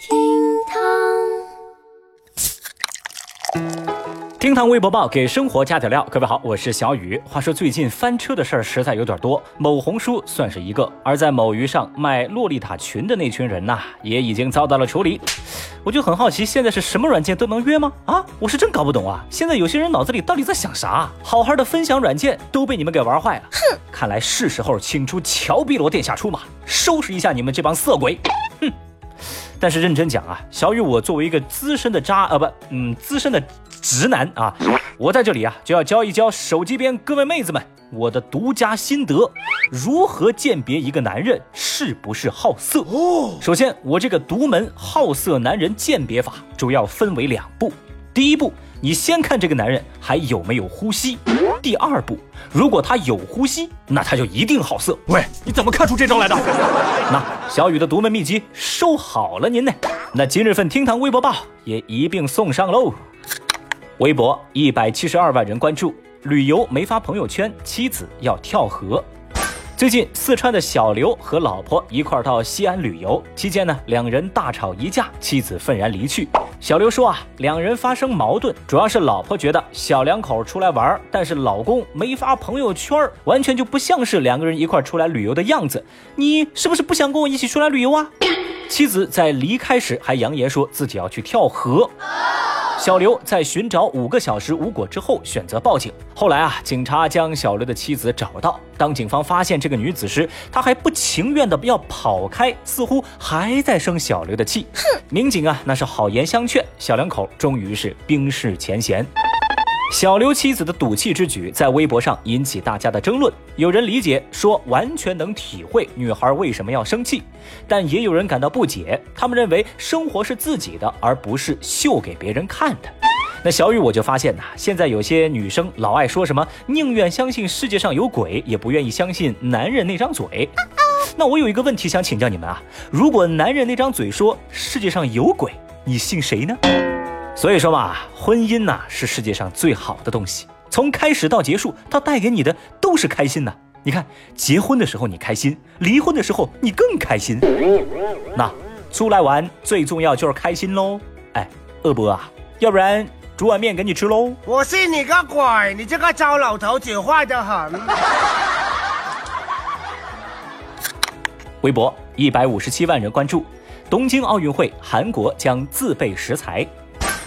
厅堂厅堂微博报给生活加点料，各位好，我是小雨。话说最近翻车的事儿实在有点多，某红书算是一个，而在某鱼上卖洛丽塔裙的那群人呐，也已经遭到了处理。我就很好奇，现在是什么软件都能约吗？啊，我是真搞不懂啊！现在有些人脑子里到底在想啥？好好的分享软件都被你们给玩坏了。哼，看来是时候请出乔碧罗殿下出马，收拾一下你们这帮色鬼。哼。但是认真讲啊，小雨，我作为一个资深的渣，呃不，嗯，资深的。直男啊，我在这里啊就要教一教手机边各位妹子们我的独家心得，如何鉴别一个男人是不是好色。哦，首先我这个独门好色男人鉴别法主要分为两步，第一步，你先看这个男人还有没有呼吸；第二步，如果他有呼吸，那他就一定好色。喂，你怎么看出这招来的？那小雨的独门秘籍收好了您呢。那今日份厅堂微博报也一并送上喽。微博一百七十二万人关注，旅游没发朋友圈，妻子要跳河。最近，四川的小刘和老婆一块儿到西安旅游，期间呢，两人大吵一架，妻子愤然离去。小刘说啊，两人发生矛盾，主要是老婆觉得小两口出来玩，但是老公没发朋友圈，完全就不像是两个人一块儿出来旅游的样子。你是不是不想跟我一起出来旅游啊？妻子在离开时还扬言说自己要去跳河。小刘在寻找五个小时无果之后，选择报警。后来啊，警察将小刘的妻子找到。当警方发现这个女子时，她还不情愿的要跑开，似乎还在生小刘的气。哼！民警啊，那是好言相劝，小两口终于是冰释前嫌。小刘妻子的赌气之举在微博上引起大家的争论，有人理解说完全能体会女孩为什么要生气，但也有人感到不解，他们认为生活是自己的，而不是秀给别人看的。那小雨我就发现呐，现在有些女生老爱说什么宁愿相信世界上有鬼，也不愿意相信男人那张嘴。那我有一个问题想请教你们啊，如果男人那张嘴说世界上有鬼，你信谁呢？所以说嘛，婚姻呐是世界上最好的东西，从开始到结束，它带给你的都是开心呐。你看，结婚的时候你开心，离婚的时候你更开心。那出来玩最重要就是开心喽。哎，二伯啊，要不然煮碗面给你吃喽。我信你个鬼！你这个糟老头子坏得很。微博一百五十七万人关注，东京奥运会，韩国将自备食材。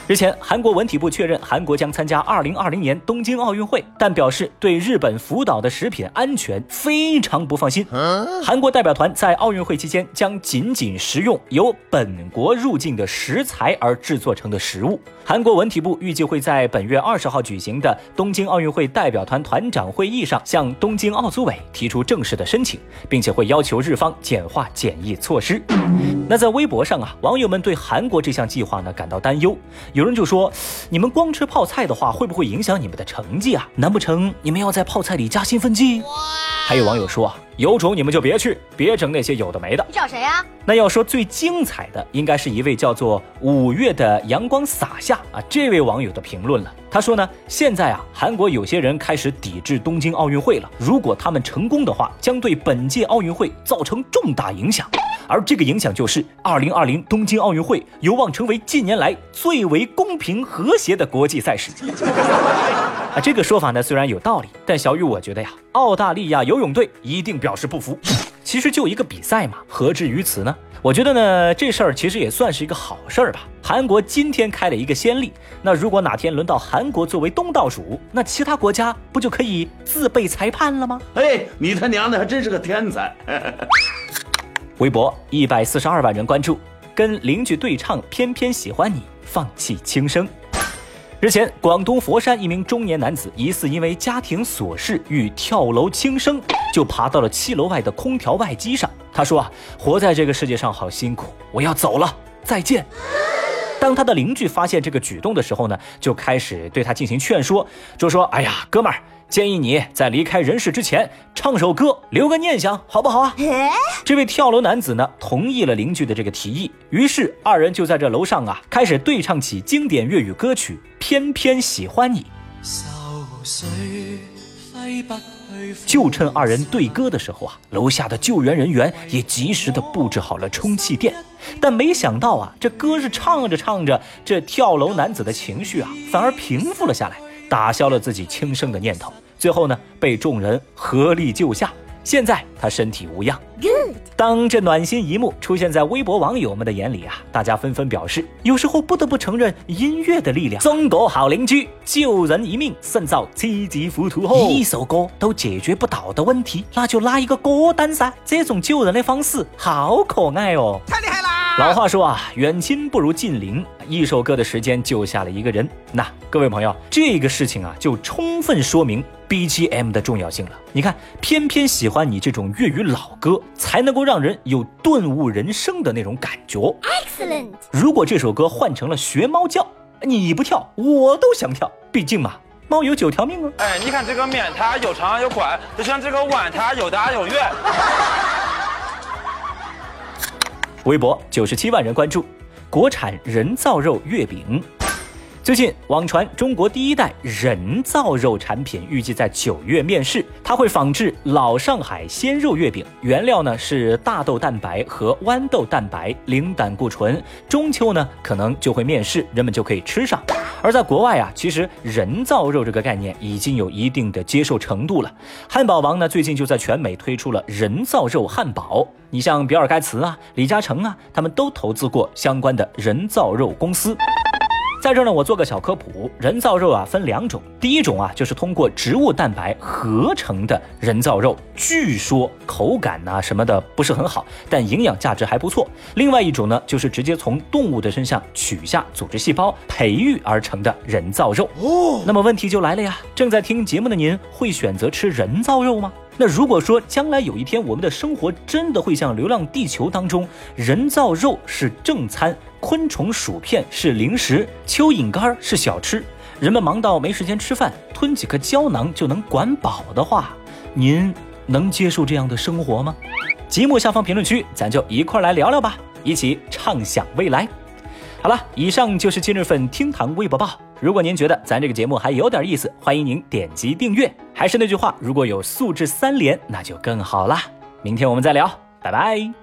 日前，韩国文体部确认韩国将参加2020年东京奥运会，但表示对日本福岛的食品安全非常不放心。韩国代表团在奥运会期间将仅仅食用由本国入境的食材而制作成的食物。韩国文体部预计会在本月二十号举行的东京奥运会代表团团长会议上向东京奥组委提出正式的申请，并且会要求日方简化检疫措施。那在微博上啊，网友们对韩国这项计划呢感到担忧。有人就说：“你们光吃泡菜的话，会不会影响你们的成绩啊？难不成你们要在泡菜里加兴奋剂？”还有网友说啊：“有种你们就别去，别整那些有的没的。”你找谁呀？那要说最精彩的，应该是一位叫做五月的阳光洒下啊这位网友的评论了。他说呢，现在啊，韩国有些人开始抵制东京奥运会了。如果他们成功的话，将对本届奥运会造成重大影响。而这个影响就是，二零二零东京奥运会有望成为近年来最为公平和谐的国际赛事。啊，这个说法呢虽然有道理，但小雨我觉得呀，澳大利亚游泳队一定表示不服。其实就一个比赛嘛，何至于此呢？我觉得呢，这事儿其实也算是一个好事儿吧。韩国今天开了一个先例，那如果哪天轮到韩国作为东道主，那其他国家不就可以自备裁判了吗？哎，你他娘的还真是个天才！微博一百四十二万人关注，跟邻居对唱《偏偏喜欢你》，放弃轻生。之前，广东佛山一名中年男子疑似因为家庭琐事欲跳楼轻生，就爬到了七楼外的空调外机上。他说：“啊，活在这个世界上好辛苦，我要走了，再见。”当他的邻居发现这个举动的时候呢，就开始对他进行劝说，就说：“哎呀，哥们儿。”建议你在离开人世之前唱首歌，留个念想，好不好啊？这位跳楼男子呢，同意了邻居的这个提议，于是二人就在这楼上啊，开始对唱起经典粤语歌曲《偏偏喜欢你》。就趁二人对歌的时候啊，楼下的救援人员也及时的布置好了充气垫。但没想到啊，这歌是唱着唱着，这跳楼男子的情绪啊，反而平复了下来，打消了自己轻生的念头。最后呢，被众人合力救下。现在他身体无恙。当这暖心一幕出现在微博网友们的眼里啊，大家纷纷表示，有时候不得不承认音乐的力量。中国好邻居，救人一命胜造七级浮屠后。一首歌都解决不到的问题，那就拉一个歌单噻。这种救人的方式好可爱哦！老话说啊，远亲不如近邻，一首歌的时间救下了一个人。那各位朋友，这个事情啊，就充分说明。BGM 的重要性了，你看，偏偏喜欢你这种粤语老歌，才能够让人有顿悟人生的那种感觉。Excellent。如果这首歌换成了学猫叫，你不跳，我都想跳。毕竟嘛，猫有九条命啊。哎，你看这个面，它有长有宽，就像这个碗，它有大有圆。微博九十七万人关注，国产人造肉月饼。最近网传中国第一代人造肉产品预计在九月面世，它会仿制老上海鲜肉月饼，原料呢是大豆蛋白和豌豆蛋白，零胆固醇。中秋呢可能就会面世，人们就可以吃上。而在国外啊，其实人造肉这个概念已经有一定的接受程度了。汉堡王呢最近就在全美推出了人造肉汉堡，你像比尔盖茨啊、李嘉诚啊，他们都投资过相关的人造肉公司。在这儿呢，我做个小科普，人造肉啊分两种，第一种啊就是通过植物蛋白合成的人造肉，据说口感呐什么的不是很好，但营养价值还不错。另外一种呢，就是直接从动物的身上取下组织细胞培育而成的人造肉。哦，那么问题就来了呀，正在听节目的您会选择吃人造肉吗？那如果说将来有一天我们的生活真的会像《流浪地球》当中，人造肉是正餐，昆虫薯片是零食，蚯蚓干是小吃，人们忙到没时间吃饭，吞几颗胶囊就能管饱的话，您能接受这样的生活吗？节目下方评论区，咱就一块来聊聊吧，一起畅想未来。好了，以上就是今日份厅堂微博报。如果您觉得咱这个节目还有点意思，欢迎您点击订阅。还是那句话，如果有素质三连，那就更好啦。明天我们再聊，拜拜。